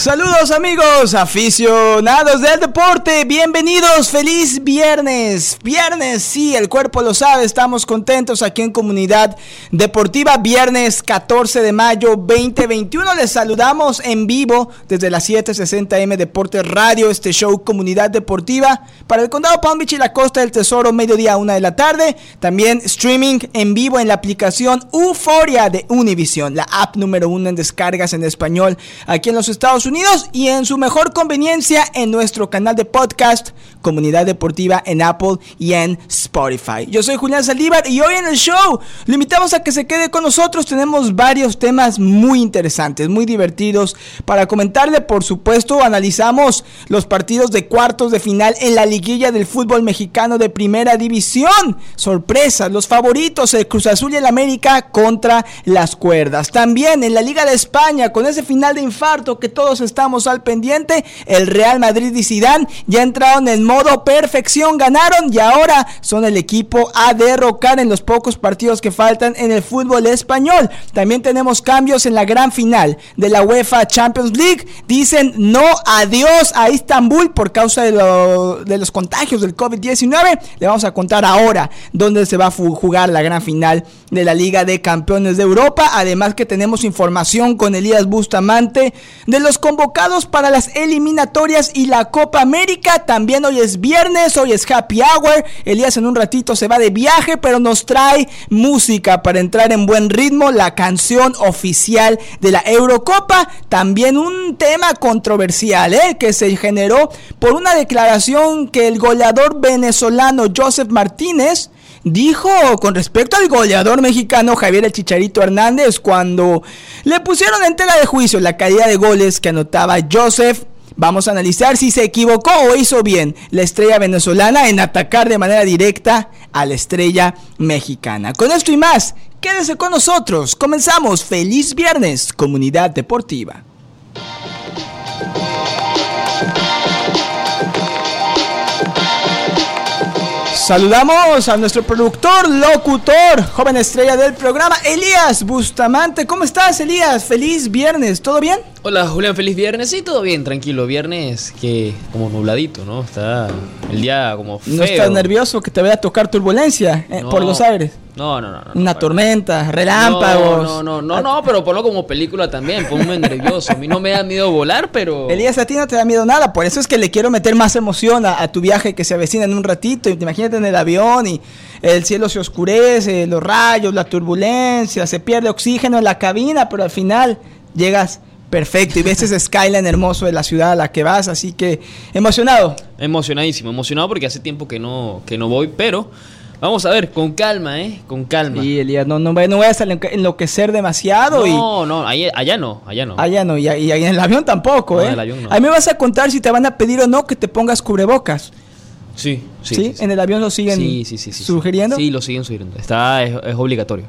Saludos amigos, aficionados del deporte, bienvenidos, feliz viernes, viernes, sí, el cuerpo lo sabe, estamos contentos aquí en Comunidad Deportiva, viernes 14 de mayo 2021, les saludamos en vivo desde las 760M Deportes Radio, este show Comunidad Deportiva, para el Condado Palm Beach y la Costa del Tesoro, mediodía a una de la tarde, también streaming en vivo en la aplicación Euforia de Univision, la app número uno en descargas en español aquí en los Estados Unidos y en su mejor conveniencia en nuestro canal de podcast Comunidad Deportiva en Apple y en Spotify. Yo soy Julián Saldívar y hoy en el show lo invitamos a que se quede con nosotros. Tenemos varios temas muy interesantes, muy divertidos para comentarle. Por supuesto, analizamos los partidos de cuartos de final en la liguilla del fútbol mexicano de primera división. Sorpresas, los favoritos, el Cruz Azul y el América contra las cuerdas. También en la Liga de España con ese final de infarto que todos estamos al pendiente. El Real Madrid y Zidane ya entraron en modo perfección, ganaron y ahora son el equipo a derrocar en los pocos partidos que faltan en el fútbol español. También tenemos cambios en la gran final de la UEFA Champions League. Dicen no adiós a Istambul por causa de, de los contagios del COVID-19. Le vamos a contar ahora dónde se va a jugar la gran final de la Liga de Campeones de Europa. Además que tenemos información con Elías Bustamante de los convocados para las eliminatorias y la Copa América. También hoy es viernes, hoy es happy hour. Elías en un ratito se va de viaje, pero nos trae música para entrar en buen ritmo. La canción oficial de la Eurocopa. También un tema controversial ¿eh? que se generó por una declaración que el goleador venezolano Joseph Martínez dijo con respecto al goleador mexicano Javier el Chicharito Hernández cuando le pusieron en tela de juicio la calidad de goles que anotaba Joseph. Vamos a analizar si se equivocó o hizo bien la estrella venezolana en atacar de manera directa a la estrella mexicana. Con esto y más, quédese con nosotros. Comenzamos. Feliz viernes, comunidad deportiva. Saludamos a nuestro productor, locutor, joven estrella del programa, Elías Bustamante. ¿Cómo estás, Elías? Feliz viernes, ¿todo bien? Hola, Julián, feliz viernes. Sí, todo bien, tranquilo. Viernes que como nubladito, ¿no? Está el día como feo. ¿No estás nervioso que te vaya a tocar turbulencia eh, por los aires? No, no, no. Una tormenta, relámpagos. No, no, no, no, pero ponlo como película también, ponme nervioso. A mí no me da miedo volar, pero... Elías, a ti no te da miedo nada, por eso es que le quiero meter más emoción a, tu viaje que se avecina en un ratito. Imagínate en el avión y el cielo se oscurece, los rayos, la turbulencia, se pierde oxígeno en la cabina, pero al final llegas perfecto y ves ese skyline hermoso de la ciudad a la que vas, así que emocionado. Emocionadísimo, emocionado porque hace tiempo que no, que no voy, pero Vamos a ver, con calma, ¿eh? Con calma. Sí, Elías, no, no, no vayas a enloquecer demasiado. No, no, allá, allá, no, allá no. Allá no, y, y, en el avión tampoco, ¿eh? En el avión no. A mí me vas a contar si te van a pedir o no que te pongas cubrebocas. Sí, sí. ¿Sí? en el avión lo siguen sugiriendo? Sí, lo siguen sugiriendo. Está, es, es obligatorio.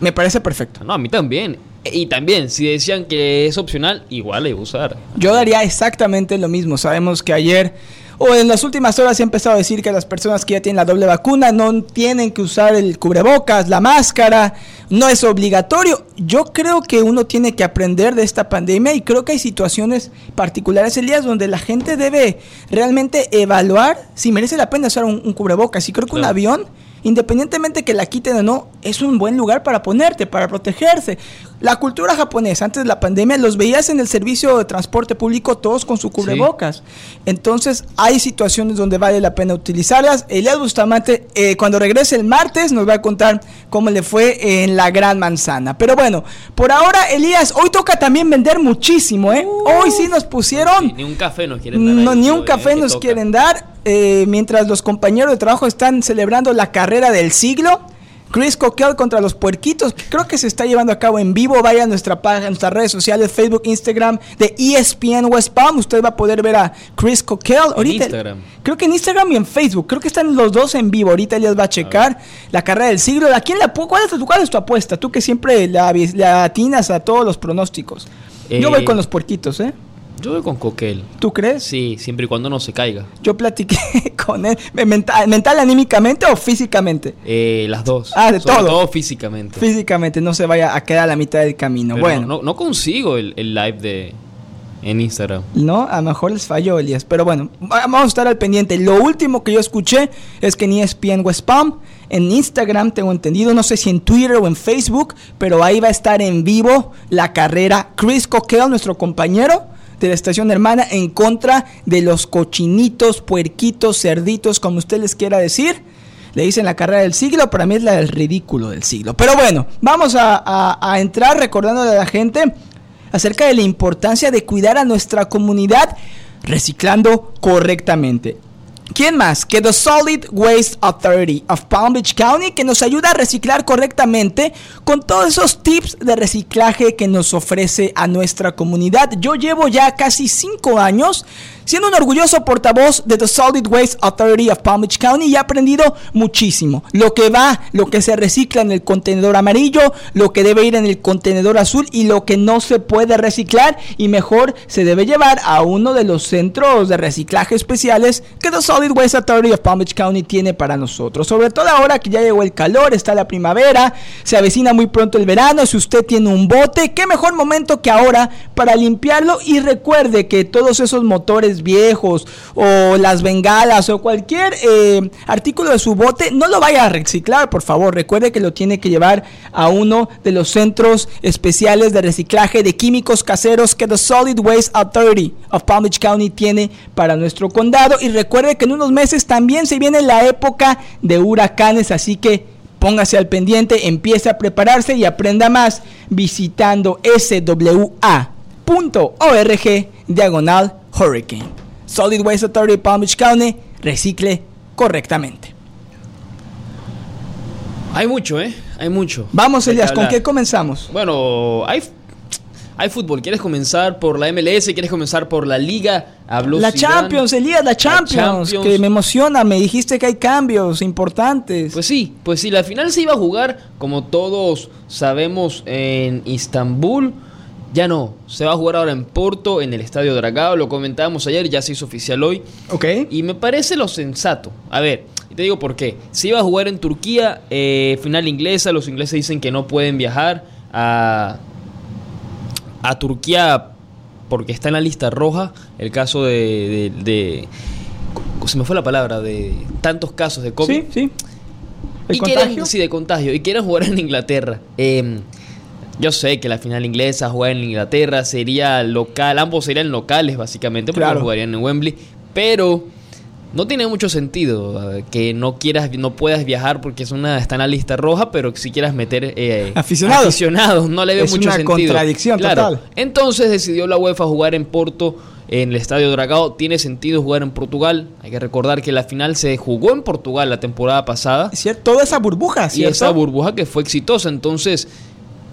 Me parece perfecto. No, a mí también. Y también, si decían que es opcional, igual hay que usar. Yo daría exactamente lo mismo. Sabemos que ayer o en las últimas horas se ha empezado a decir que las personas que ya tienen la doble vacuna no tienen que usar el cubrebocas, la máscara, no es obligatorio. Yo creo que uno tiene que aprender de esta pandemia y creo que hay situaciones particulares, Elías, donde la gente debe realmente evaluar si merece la pena usar un, cubrebocas. Y creo que un avión independientemente que la quiten o no, es un buen lugar para ponerte, para protegerse. La cultura japonesa, antes de la pandemia, los veías en el servicio de transporte público todos con su cubrebocas. Entonces, hay situaciones donde vale la pena utilizarlas. Elias Bustamante, eh, cuando regrese el martes, nos va a contar cómo le fue en la Gran Manzana. Pero bueno, por ahora, Elías, hoy toca también vender muchísimo, ¿eh? hoy sí nos pusieron. ni un café nos quieren dar. No, ni un café nos quieren dar. Eh, mientras los compañeros de trabajo están celebrando la carrera del siglo. Chris Coquel contra los puerquitos. Creo que se está llevando a cabo en vivo. Vaya a nuestra página, nuestras redes sociales, Facebook, Instagram de ESPN West Palm. Usted va a poder ver a Chris Coquel. Ahorita, Instagram. Creo que en Instagram y en Facebook. Creo que están los dos en vivo. Ahorita les va a checar la carrera del siglo. ¿A quién la, cuál, es tu, ¿Cuál es tu apuesta? Tú que siempre la, atinas a todos los pronósticos. Yo voy Eh, con los puerquitos, ¿eh? Yo voy con Coquel. ¿Tú crees? Sí, siempre y cuando no se caiga. Yo platiqué con él. ¿Mental, mental anímicamente o físicamente? Eh, las dos. Ah, de Sobre todo. todo físicamente. Físicamente no se vaya a quedar a la mitad del camino. Pero bueno, no, no consigo el, el live de en Instagram. No, a lo mejor les falló, Elías. Pero bueno, va- vamos a estar al pendiente. Lo último que yo escuché es que en E ESPN West Palm, en Instagram, tengo entendido, no sé si en Twitter o en Facebook, pero ahí va a estar en vivo la carrera Chris Coquel, nuestro compañero de la estación hermana, en contra de los cochinitos, puerquitos, cerditos, como usted les quiera decir. Le dicen la carrera del siglo, para mí es la del ridículo del siglo. Pero bueno, vamos a, a- a entrar recordándole a la gente acerca de la importancia de cuidar a nuestra comunidad reciclando correctamente. ¿Quién más que The Solid Waste Authority of Palm Beach County que nos ayuda a reciclar correctamente con todos esos tips de reciclaje que nos ofrece a nuestra comunidad? Yo llevo ya casi 5 años siendo un orgulloso portavoz de The Solid Waste Authority of Palm Beach County y he aprendido muchísimo. Lo que va, lo que se recicla en el contenedor amarillo, lo que debe ir en el contenedor azul y lo que no se puede reciclar y mejor se debe llevar a uno de los centros de reciclaje especiales que The Solid Waste Authority of Palm Beach County tiene para nosotros. Sobre todo ahora que ya llegó el calor, está la primavera, se avecina muy pronto el verano, si usted tiene un bote, qué mejor momento que ahora para limpiarlo y recuerde que todos esos motores viejos o las bengalas o cualquier eh, artículo de su bote no lo vaya a reciclar, por favor. Recuerde que lo tiene que llevar a uno de los centros especiales de reciclaje de químicos caseros que The Solid Waste Authority of Palm Beach County tiene para nuestro condado. Y recuerde que en unos meses también se viene la época de huracanes, así que póngase al pendiente, empiece a prepararse y aprenda más visitando swa.org diagonal hurricane. Solid Waste Authority Palm Beach County, recicle correctamente. Hay mucho, ¿eh? Hay mucho. Vamos, de Elias, ¿con hablar. qué comenzamos? Bueno, hay, hay fútbol. ¿Quieres comenzar por la MLS? ¿Quieres comenzar por la Liga? Habló La Zidane. Champions, Elías, la Champions, Champions. que me emociona, me dijiste que hay cambios importantes. Pues sí, pues sí, la final se iba a jugar, como todos sabemos, en Istambul. Ya no, se va a jugar ahora en Porto, en el Estadio Dragao. Lo comentábamos ayer, ya se hizo oficial hoy. ok. Y me parece lo sensato. A ver, y te digo por qué. Se iba a jugar en Turquía, eh, final inglesa. Los ingleses dicen que no pueden viajar a, a Turquía porque está en la lista roja. El caso de, de- de- Se me fue la palabra, de tantos casos de COVID. Sí, sí. ¿El y quieren, contagio? sí, de contagio. Y quieren jugar en Inglaterra. Eh, yo sé que la final inglesa, jugar en Inglaterra, sería local. Ambos serían locales, básicamente, porque Claro. jugarían en Wembley. Pero no tiene mucho sentido eh, que no quieras, no puedas viajar porque es una, está en la lista roja, pero si quieras meter eh, Aficionados. aficionados, no le veo Es mucho una sentido. contradicción Claro. total. Entonces decidió la UEFA jugar en Porto, en el Estadio Dragao. Tiene sentido jugar en Portugal. Hay que recordar que la final se jugó en Portugal la temporada pasada Es cierto, toda esa burbuja, y esa burbuja que fue exitosa. Entonces,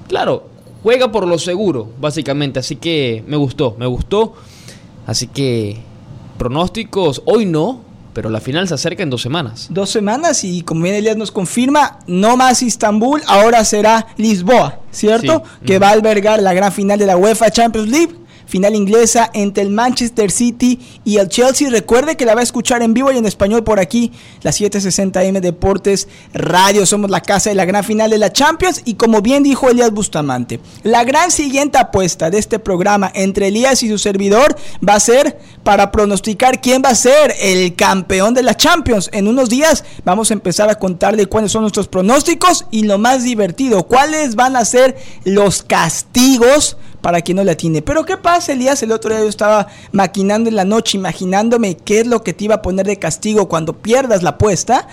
claro, juega por lo seguro, básicamente. Así que me gustó, me gustó. Así que pronósticos, hoy no, pero la final se acerca en dos semanas. Dos semanas y como bien Elías nos confirma, no más Istambul, ahora será Lisboa, ¿cierto? Sí. Que va a albergar la gran final de la UEFA Champions League. Final inglesa entre el Manchester City y el Chelsea. Recuerde que la va a escuchar en vivo y en español por aquí, la 760M Deportes Radio. Somos la casa de la gran final de la Champions. Y como bien dijo Elías Bustamante, la gran siguiente apuesta de este programa entre Elías y su servidor va a ser para pronosticar quién va a ser el campeón de la Champions. En unos días vamos a empezar a contarle cuáles son nuestros pronósticos y lo más divertido, cuáles van a ser los castigos para quien no le atine. Pero ¿qué pasa, Elías? El otro día yo estaba maquinando en la noche, imaginándome qué es lo que te iba a poner de castigo cuando pierdas la apuesta.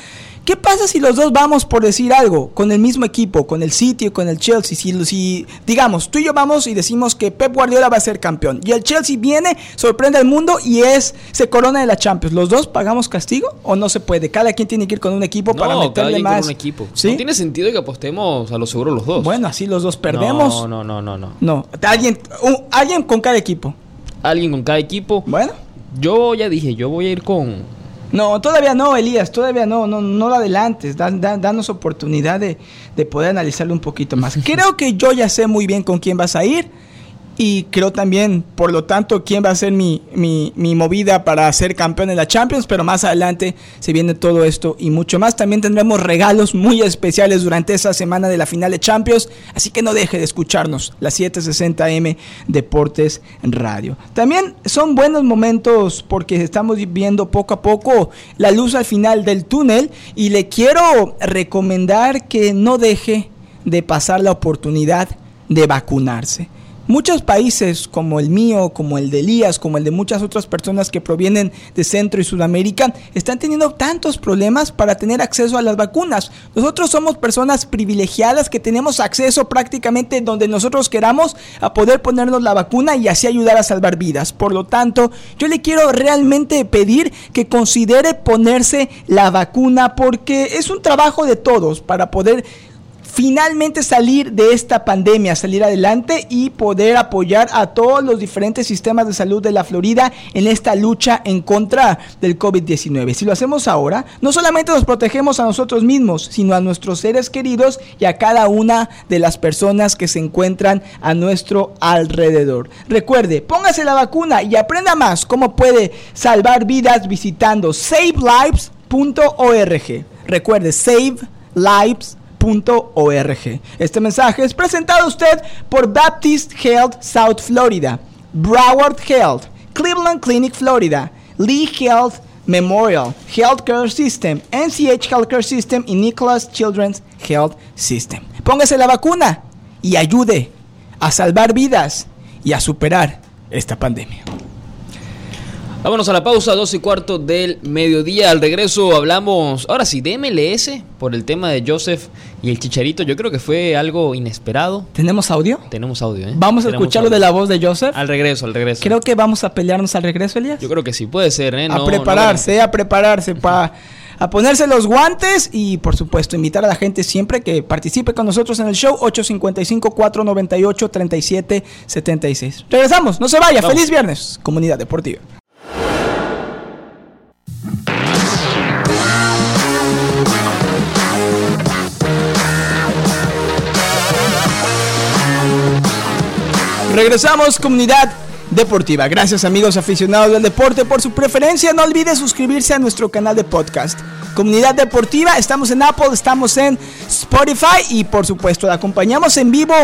¿Qué pasa si los dos vamos por decir algo con el mismo equipo, con el City o con el Chelsea? Si, si digamos, tú y yo vamos y decimos que Pep Guardiola va a ser campeón y el Chelsea viene, sorprende al mundo y es se corona de la Champions. ¿Los dos pagamos castigo o no se puede? Cada quien tiene que ir con un equipo para no, cada meterle quien con más. un equipo. ¿Sí? No tiene sentido que apostemos a lo seguro los dos. Bueno, así los dos perdemos. No, no, no, no, no. No, alguien, un- alguien con cada equipo. Alguien con cada equipo. Bueno. Yo ya dije, yo voy a ir con. No, todavía no, Elías, todavía no, no, no lo adelantes, dan, dan- danos oportunidad de, de poder analizarlo un poquito más. Creo que yo ya sé muy bien con quién vas a ir y creo también, por lo tanto, quién va a ser mi, mi, mi, movida para ser campeón en la Champions, pero más adelante se viene todo esto y mucho más. También tendremos regalos muy especiales durante esa semana de la final de Champions, así que no deje de escucharnos, la 760M Deportes Radio. También son buenos momentos porque estamos viendo poco a poco la luz al final del túnel y le quiero recomendar que no deje de pasar la oportunidad de vacunarse. Muchos países como el mío, como el de Elías, como el de muchas otras personas que provienen de Centro y Sudamérica, están teniendo tantos problemas para tener acceso a las vacunas. Nosotros somos personas privilegiadas que tenemos acceso prácticamente donde nosotros queramos a poder ponernos la vacuna y así ayudar a salvar vidas. Por lo tanto, yo le quiero realmente pedir que considere ponerse la vacuna porque es un trabajo de todos para poder finalmente salir de esta pandemia, salir adelante y poder apoyar a todos los diferentes sistemas de salud de la Florida en esta lucha en contra del COVID-19. Si lo hacemos ahora, no solamente nos protegemos a nosotros mismos, sino a nuestros seres queridos y a cada una de las personas que se encuentran a nuestro alrededor. Recuerde, póngase la vacuna y aprenda más cómo puede salvar vidas visitando savelives.org. Recuerde, save este mensaje es presentado a usted por Baptist Health South Florida, Broward Health, Cleveland Clinic Florida, Lee Health Memorial Healthcare System, NCH Healthcare System y Nicholas Children's Health System. Póngase la vacuna y ayude a salvar vidas y a superar esta pandemia. Vámonos a la pausa, dos y cuarto del mediodía. Al regreso hablamos, ahora sí, de MLS, por el tema de Joseph y el Chicharito. Yo creo que fue algo inesperado. ¿Tenemos audio? Tenemos audio, ¿eh? Vamos a escucharlo de la voz de Joseph. Al regreso, al regreso. Creo que vamos a pelearnos al regreso, Elías. Yo creo que sí, puede ser, ¿eh? a prepararse, a prepararse para a ponerse los guantes y por supuesto invitar a la gente siempre que participe con nosotros en el show 855-498-3776. Regresamos, no se vaya, feliz viernes, comunidad deportiva. Regresamos, comunidad deportiva. Gracias amigos aficionados del deporte por su preferencia. No olvide suscribirse a nuestro canal de podcast. Comunidad Deportiva, estamos en Apple, estamos en Spotify y por supuesto la acompañamos en vivo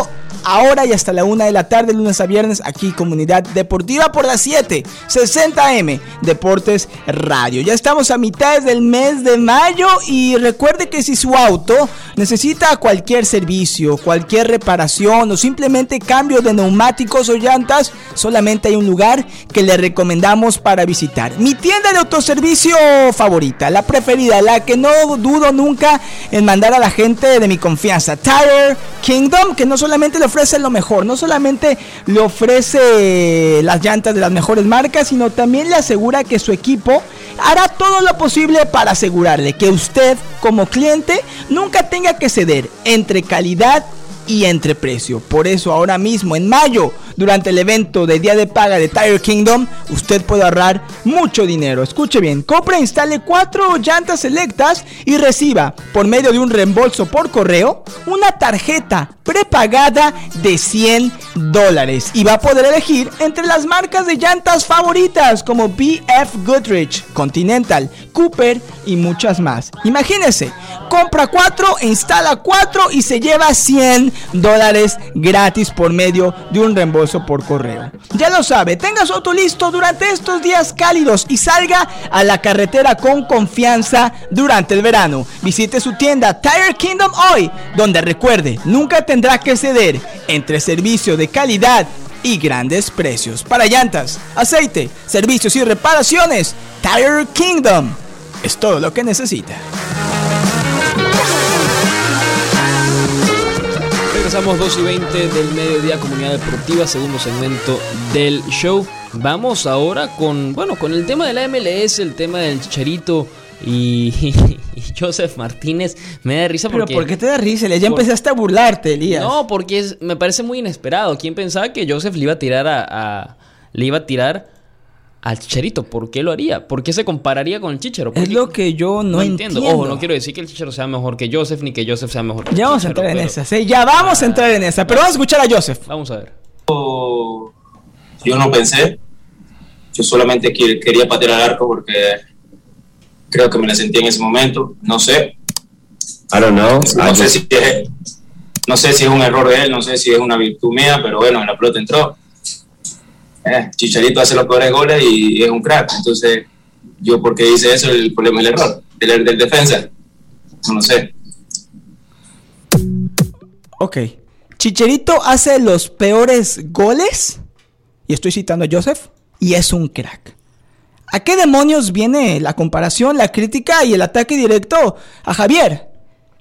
ahora y hasta la una de la tarde, lunes a viernes, aquí Comunidad Deportiva por las 7, 60M, Deportes Radio. Ya estamos a mitad del mes de mayo y recuerde que si su auto necesita cualquier servicio, cualquier reparación o simplemente cambio de neumáticos o llantas, solamente hay un lugar que le recomendamos para visitar. Mi tienda de autoservicio favorita, la preferida, la que no dudo nunca en mandar a la gente de mi confianza. Tire Kingdom, que no solamente le ofrece lo mejor, no solamente le ofrece las llantas de las mejores marcas, sino también le asegura que su equipo hará todo lo posible para asegurarle que usted como cliente nunca tenga que ceder entre calidad y entre precio. Por eso ahora mismo en mayo, durante el evento de día de paga de Tire Kingdom, usted puede ahorrar mucho dinero. Escuche bien, compre e instale cuatro llantas selectas y reciba por medio de un reembolso por correo una tarjeta prepagada de 100 dólares y va a poder elegir entre las marcas de llantas favoritas como BF Goodrich, Continental, Cooper y muchas más. Imagínese, compra cuatro, instala cuatro y se lleva 100 dólares gratis por medio de un reembolso por correo. Ya lo sabe, tenga su auto listo durante estos días cálidos y salga a la carretera con confianza durante el verano. Visite su tienda Tire Kingdom hoy, donde recuerde, nunca tendrá que ceder entre servicio de calidad y grandes precios. Para llantas, aceite, servicios y reparaciones, Tire Kingdom es todo lo que necesita. Regresamos 2 y 20 del mediodía Comunidad Deportiva, segundo segmento del show. Vamos ahora con, bueno, con el tema de la MLS, el tema del Chicharito y, Joseph Martínez. Me da risa porque... ¿Pero por qué te da risa? Ya empezaste a burlarte, Elías. No, porque me parece muy inesperado. ¿Quién pensaba que Joseph le iba a tirar a le iba a tirar al Chicharito. ¿Por qué lo haría? ¿Por qué se compararía con el Chicharo? Es lo que yo no, entiendo. Ojo, no quiero decir que el Chicharo sea mejor que Joseph ni que Joseph sea mejor que Ya vamos a entrar en esa, ¿sí? Ya vamos a entrar en esa. Pero vamos a escuchar a Joseph. Vamos a ver. yo no pensé. Yo solamente quería patear al arco porque creo que me la sentí en ese momento. No sé. I don't know. No, sé, si es, no sé si es un error de él, no sé si es una virtud mía, pero bueno, la pelota entró. Eh, Chicharito hace los peores goles y es un crack. Entonces, yo porque hice eso, el problema es el error del, del defensa. No sé. Ok. Chicharito hace los peores goles, y estoy citando a Joseph, y es un crack. ¿A qué demonios viene la comparación, la crítica y el ataque directo a Javier?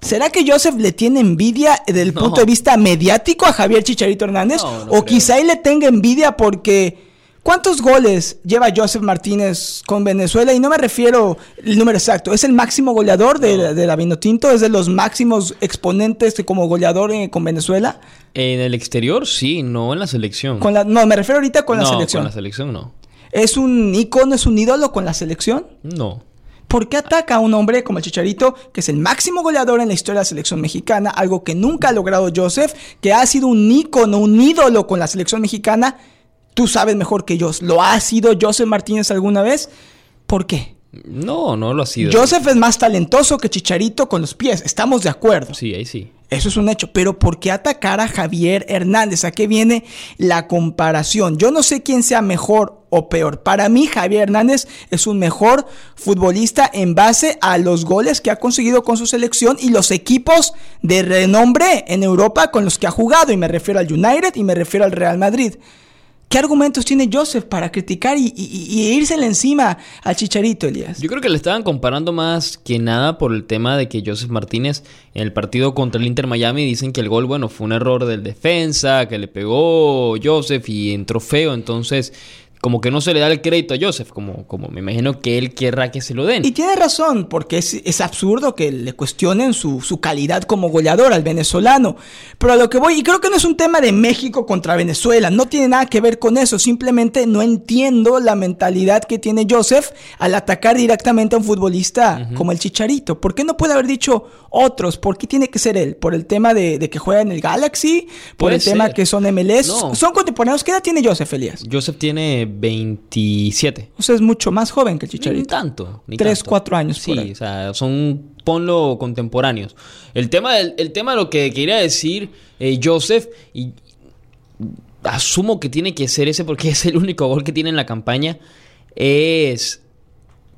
¿Será que Joseph le tiene envidia desde el punto de vista mediático a Javier Chicharito Hernández? ¿O quizá él le tenga envidia porque ¿Cuántos goles lleva Joseph Martínez con Venezuela? Y no me refiero el número exacto. Es el máximo goleador de, de la Vinotinto. Es de los máximos exponentes como goleador eh, con Venezuela. En el exterior, sí, no en la selección. Con la, no, me refiero ahorita con la selección. Con la selección no. ¿Es un ícono, es un ídolo con la selección? No. ¿Por qué ataca a un hombre como el Chicharito, que es el máximo goleador en la historia de la selección mexicana? Algo que nunca ha logrado Joseph, que ha sido un ícono, un ídolo con la selección mexicana Tú sabes mejor que yo. ¿Lo ha sido Joseph Martínez alguna vez? ¿Por qué? No, no lo ha sido. Joseph es más talentoso que Chicharito con los pies. Estamos de acuerdo. Sí, ahí sí. Eso es un hecho. Pero ¿por qué atacar a Javier Hernández? ¿A qué viene la comparación? Yo no sé quién sea mejor o peor. Para mí, Javier Hernández es un mejor futbolista en base a los goles que ha conseguido con su selección y los equipos de renombre en Europa con los que ha jugado. Y me refiero al United y me refiero al Real Madrid. ¿Qué argumentos tiene Joseph para criticar y, y, encima al Chicharito, Elías? Yo creo que le estaban comparando más que nada por el tema de que Joseph Martínez en el partido contra el Inter Miami dicen que el gol, bueno, fue un error del defensa, que le pegó Joseph y entró feo, entonces como que no se le da el crédito a Joseph, como, como me imagino que él querrá que se lo den. Y tiene razón, porque es, absurdo que le cuestionen su, su, calidad como goleador al venezolano. Pero a lo que voy, y creo que no es un tema de México contra Venezuela, no tiene nada que ver con eso, simplemente no entiendo la mentalidad que tiene Joseph al atacar directamente a un futbolista como el Chicharito. ¿Por qué no puede haber dicho otros? ¿Por qué tiene que ser él? ¿Por el tema de, que juega en el Galaxy? ¿Por el tema que son MLS? ¿Son contemporáneos? ¿Qué edad tiene Joseph, Elías? Joseph tiene 27. O sea, es mucho más joven que el Chicharito. Ni tanto. Ni 3, 4 años. Sí, o sea, son, ponlo contemporáneos. El tema, del, el tema de lo que quería decir eh, Joseph, y asumo que tiene que ser ese porque es el único gol que tiene en la campaña, es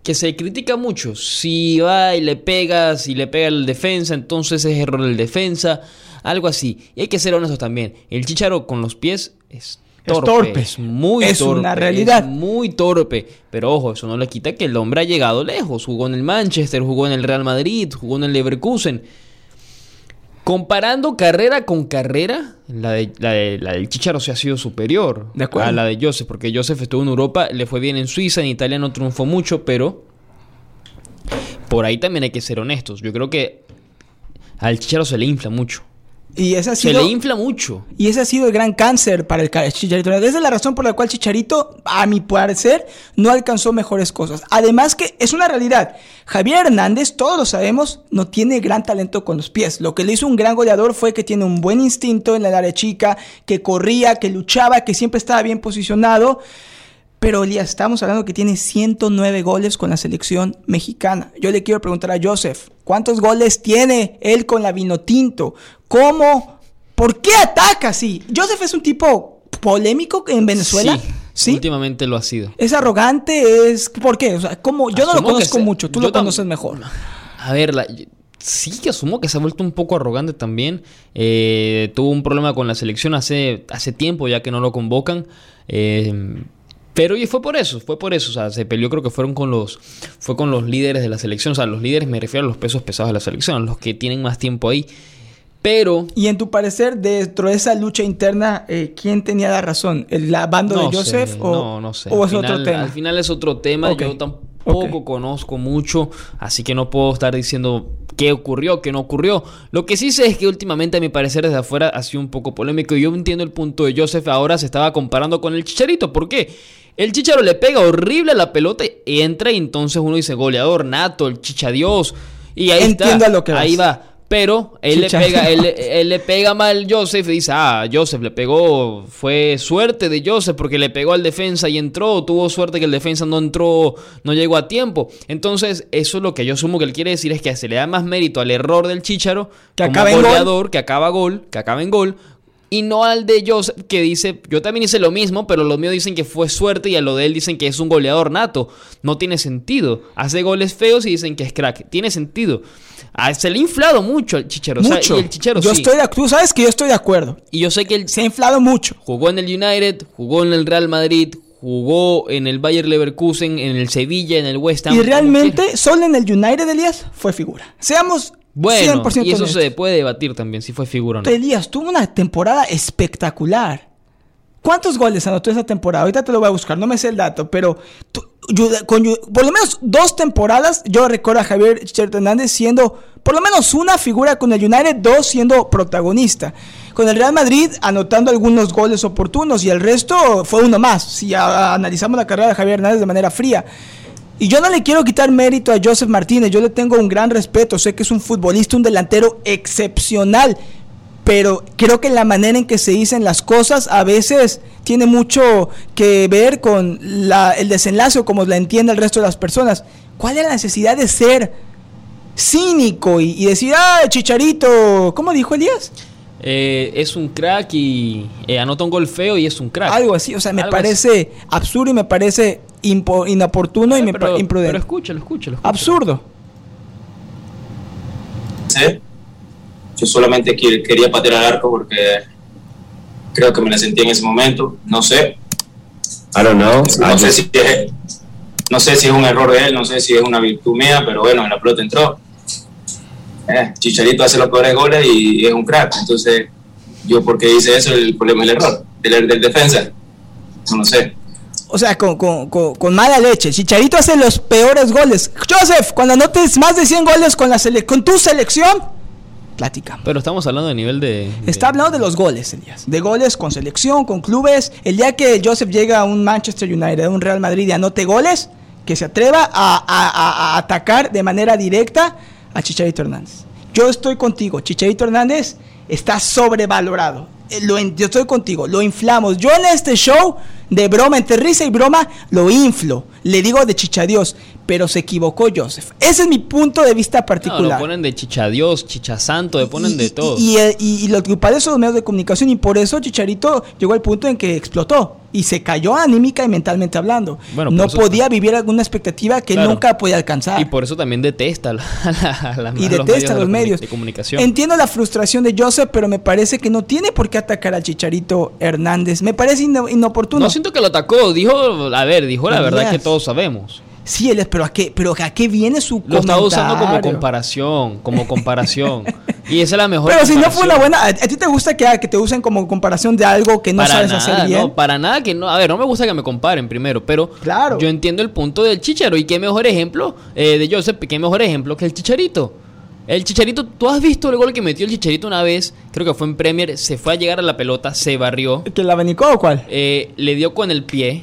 que se critica mucho. Si va y le pega, si le pega el defensa, entonces es error del defensa, algo así. Y hay que ser honestos también. El Chicharo con los pies es torpe. Es muy es torpe. una realidad. muy torpe. Pero ojo, eso no le quita que el hombre ha llegado lejos. Jugó en el Manchester, jugó en el Real Madrid, jugó en el Leverkusen. Comparando carrera con carrera, la, de, la, del Chicharo se ha sido superior a la de Joseph, porque Joseph estuvo en Europa, le fue bien en Suiza, en Italia no triunfó mucho, pero por ahí también hay que ser honestos. Yo creo que al Chicharo se le infla mucho. Y ese ha sido, Se le infla mucho. Y ese ha sido el gran cáncer para el Chicharito. Esa es la razón por la cual Chicharito, a mi parecer, no alcanzó mejores cosas. Además que es una realidad. Javier Hernández, todos lo sabemos, no tiene gran talento con los pies. Lo que le hizo un gran goleador fue que tiene un buen instinto en la área chica, que corría, que luchaba, que siempre estaba bien posicionado. Pero Elías, estamos hablando que tiene 109 goles con la selección mexicana. Yo le quiero preguntar a Joseph, ¿cuántos goles tiene él con la Vinotinto? ¿Cómo? ¿Por qué ataca así? Joseph es un tipo polémico en Venezuela. Sí. Últimamente lo ha sido. Es arrogante, es ¿por qué? O sea, como yo no lo conozco mucho, tú lo conoces mejor. A ver, sí que asumo que se ha vuelto un poco arrogante también. Eh, tuvo un problema con la selección hace, hace tiempo ya que no lo convocan. Eh, pero y fue por eso, fue por eso, o sea, se peleó creo que fueron con los fue con los líderes de la selección, o sea, los líderes me refiero a los pesos pesados de la selección, los que tienen más tiempo ahí. Pero y en tu parecer dentro de esa lucha interna, eh, ¿quién tenía la razón? ¿El bando de Joseph o no, no sé. o es otro tema? Al final es otro tema, yo tampoco conozco mucho, así que no puedo estar diciendo qué ocurrió, qué no ocurrió. Lo que sí sé es que últimamente a mi parecer desde afuera ha sido un poco polémico y yo entiendo el punto de Joseph, ahora se estaba comparando con el Chicharito, ¿por qué? El Chicharo le pega horrible a la pelota y entra y entonces uno dice goleador nato, el Chicha Dios. Y ahí Entiendo está, lo que ahí va. Pero él le, pega, él, le pega mal Joseph y dice, ah, Joseph le pegó, fue suerte de Joseph porque le pegó al defensa y entró, tuvo suerte que el defensa no entró, no llegó a tiempo. Entonces, eso es lo que yo asumo que él quiere decir, es que se le da más mérito al error del Chicharo que como goleador, que acaba gol, que acaba en gol, y no al de Joseph que dice, yo también hice lo mismo, pero los míos dicen que fue suerte y a lo de él dicen que es un goleador nato. No tiene sentido. Hace goles feos y dicen que es crack. Tiene sentido. Ah, se le ha inflado mucho al Chichero. Mucho. el Chichero yo estoy de, tú sabes que yo estoy de acuerdo. Y yo sé que él se ha inflado mucho. Jugó en el United, jugó en el Real Madrid, jugó en el Bayer Leverkusen, en el Sevilla, en el West Ham. Y realmente, solo en el United, Elías, fue figura. Seamos bueno, y eso se puede debatir también, si fue figura o no. Elías tuvo una temporada espectacular. ¿Cuántos goles anotó esa temporada? Ahorita te lo voy a buscar, no me sé el dato, pero por lo menos dos temporadas yo recuerdo a Javier Hernández siendo por lo menos una figura con el United, dos siendo protagonista. Con el Real Madrid anotando algunos goles oportunos y el resto fue uno más, si analizamos la carrera de Javier Hernández de manera fría. Y yo no le quiero quitar mérito a Joseph Martínez, yo le tengo un gran respeto, sé que es un futbolista, un delantero excepcional, pero creo que la manera en que se dicen las cosas a veces tiene mucho que ver con el desenlace o como la entiende el resto de las personas. ¿Cuál es la necesidad de ser cínico y, decir, ah, Chicharito, ¿cómo dijo Elías? Eh, es un crack y eh, anota un gol feo y es un crack. Algo así, o sea, me parece absurdo y me parece inoportuno y me imprudente. Pero escúchalo, escúchalo, Absurdo. Sí. Yo solamente quería patear al arco porque creo que me la sentí en ese momento. No sé. I don't know. No, sé, si es, no sé si es un error de él, no sé si es una virtud mía, pero bueno, en la pelota entró. Eh, Chicharito hace los peores goles y es un crack. Entonces, yo porque hice eso, el problema es el error del, del defensa. No lo sé. O sea, con, con, con, mala leche. Chicharito hace los peores goles. Joseph, cuando anotes más de 100 goles con, la con tu selección, plática. Pero estamos hablando de nivel de, Está hablando de los goles, Elías. De goles con selección, con clubes. El día que Joseph llega a un Manchester United, a un Real Madrid y anote goles, que se atreva a, atacar de manera directa a Chicharito Hernández. Yo estoy contigo. Chicharito Hernández está sobrevalorado. Eh, lo, yo estoy contigo, lo inflamos. Yo en este show, de broma, entre risa y broma, lo inflo. Le digo de chichadios pero se equivocó Joseph. Ese es mi punto de vista particular. No, lo ponen de chichadios, chichasanto, le ponen de todo. Y, y, y, lo son los medios de comunicación y por eso Chicharito llegó al punto en que explotó y se cayó anímica y mentalmente hablando. Bueno, no podía vivir alguna expectativa que nunca podía alcanzar. Y por eso también detesta la, y detesta los medios, de, comunicación. Entiendo la frustración de Joseph, pero me parece que no tiene por qué atacar al Chicharito Hernández. Me parece inoportuno. No siento que lo atacó, dijo, a ver, dijo la verdad que todos sabemos. Sí, él es, pero ¿a qué, pero ¿a qué viene su Lo estaba usando como comparación, como comparación. y esa es la mejor Pero si no fue una buena... ¿A, ti te gusta que, que, te usen como comparación de algo que no sabes hacer bien? No, para nada que no... A ver, no me gusta que me comparen primero, pero... Claro. Yo entiendo el punto del chicharo. Y qué mejor ejemplo eh, de Joseph, qué mejor ejemplo que el chicharito. El Chicharito, ¿tú has visto el gol que metió el Chicharito una vez? Creo que fue en Premier, se fue a llegar a la pelota, se barrió. ¿Que la abanicó o cuál? Eh, le dio con el pie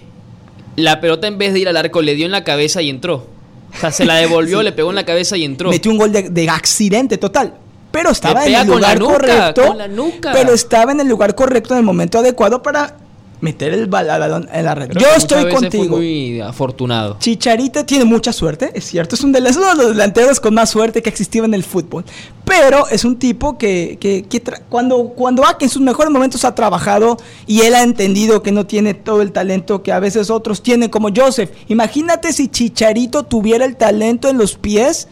la pelota en vez de ir al arco le dio en la cabeza y entró. O sea, se la devolvió, le pegó en la cabeza y entró. Metió un gol de, accidente total. Pero estaba en el lugar correcto. Pero estaba en el lugar correcto en el momento adecuado para meter el balón en la red. Yo estoy contigo. muy afortunado. Chicharita tiene mucha suerte, es cierto. Es uno de los delanteros con más suerte que existió en el fútbol. Pero es un tipo que, que, cuando, cuando en sus mejores momentos ha trabajado y él ha entendido que no tiene todo el talento que a veces otros tienen, como Joseph. Imagínate si Chicharito tuviera el talento en los pies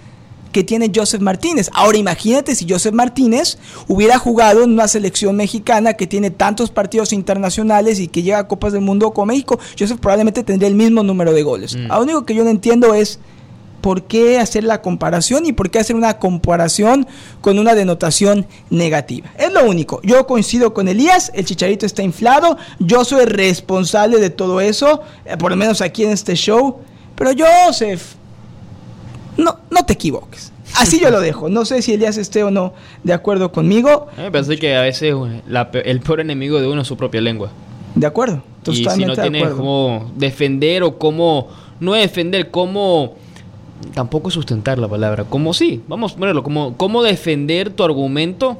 que tiene Joseph Martínez. Ahora imagínate si Joseph Martínez hubiera jugado en una selección mexicana que tiene tantos partidos internacionales y que llega a Copas del Mundo con México, Joseph probablemente tendría el mismo número de goles. Mm. Lo único que yo no entiendo es por qué hacer la comparación y por qué hacer una comparación con una denotación negativa. Es lo único. Yo coincido con Elías, el chicharito está inflado, yo soy responsable de todo eso, eh, por lo menos aquí en este show, pero Joseph, no, no te equivoques. Así yo lo dejo. No sé si Elías esté o no de acuerdo conmigo. me parece que a veces el peor enemigo de uno es su propia lengua. De acuerdo. y si no tienes cómo defender o cómo, no defender, cómo tampoco sustentar la palabra. Como sí, vamos a ponerlo, como cómo defender tu argumento.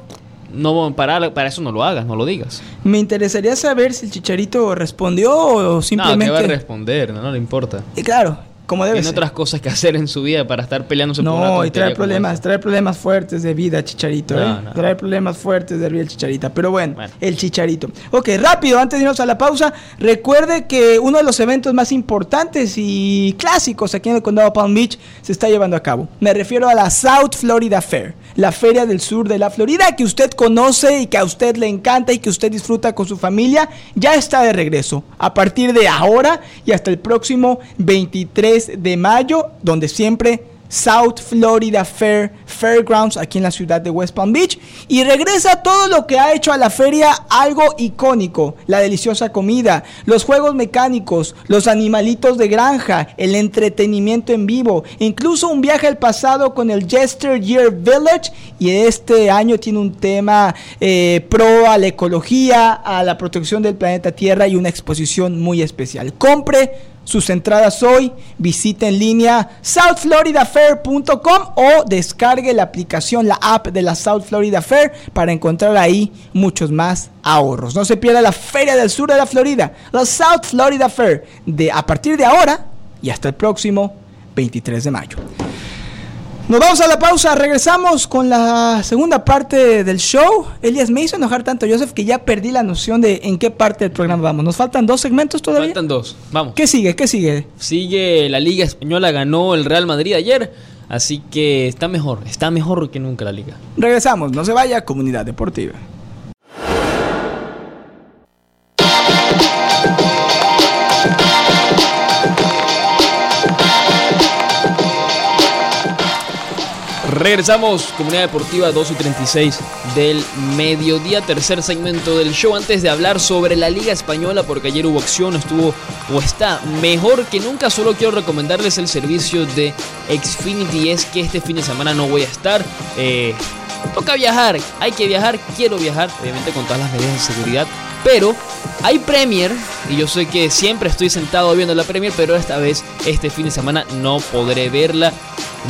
No, para, para eso no lo hagas, no lo digas. Me interesaría saber si el Chicharito respondió o simplemente... No, que va a responder, no, no le importa. Y claro, como debe Tiene otras cosas que hacer en su vida para estar peleándose no, por una No, y tontería trae como problemas, esa. trae problemas fuertes de vida, Chicharito, No, ¿eh? no. Trae problemas fuertes de vida Chicharita. Pero bueno, Bueno. el Chicharito. Ok, rápido, antes de irnos a la pausa, recuerde que uno de los eventos más importantes y clásicos aquí en el condado Palm Beach se está llevando a cabo. Me refiero a la South Florida Fair, la feria del sur de la Florida que usted conoce y que a usted le encanta y que usted disfruta con su familia, ya está de regreso. A partir de ahora y hasta el próximo 23 de mayo, donde siempre South Florida Fair Fairgrounds aquí en la ciudad de West Palm Beach y regresa todo lo que ha hecho a la feria algo icónico, la deliciosa comida, los juegos mecánicos, los animalitos de granja, el entretenimiento en vivo, incluso un viaje al pasado con el Jester Year Village y este año tiene un tema eh, pro a la ecología, a la protección del planeta Tierra y una exposición muy especial. Compre sus entradas hoy, visite en línea southfloridafair.com o descargue la aplicación, la app de la South Florida Fair para encontrar ahí muchos más ahorros. No se pierda la Feria del Sur de la Florida, la South Florida Fair, de a partir de ahora y hasta el próximo 23 de mayo. Nos vamos a la pausa, regresamos con la segunda parte del show. Elias, me hizo enojar tanto, Joseph, que ya perdí la noción de en qué parte del programa vamos. ¿Nos faltan dos segmentos todavía? Faltan dos, vamos. ¿Qué sigue? ¿Qué sigue? Sigue la Liga Española, ganó el Real Madrid ayer, así que está mejor, está mejor que nunca la Liga. Regresamos, no se vaya, comunidad deportiva. Regresamos, Comunidad Deportiva 2 y 36 del mediodía, tercer segmento del show. Antes de hablar sobre la Liga Española, porque ayer hubo acción, estuvo o está mejor que nunca, solo quiero recomendarles el servicio de Xfinity. Es que este fin de semana no voy a estar. eh, toca viajar, hay que viajar, quiero viajar, obviamente con todas las medidas de seguridad. Pero hay Premier y yo sé que siempre estoy sentado viendo la Premier, pero esta vez, este fin de semana, no podré verla.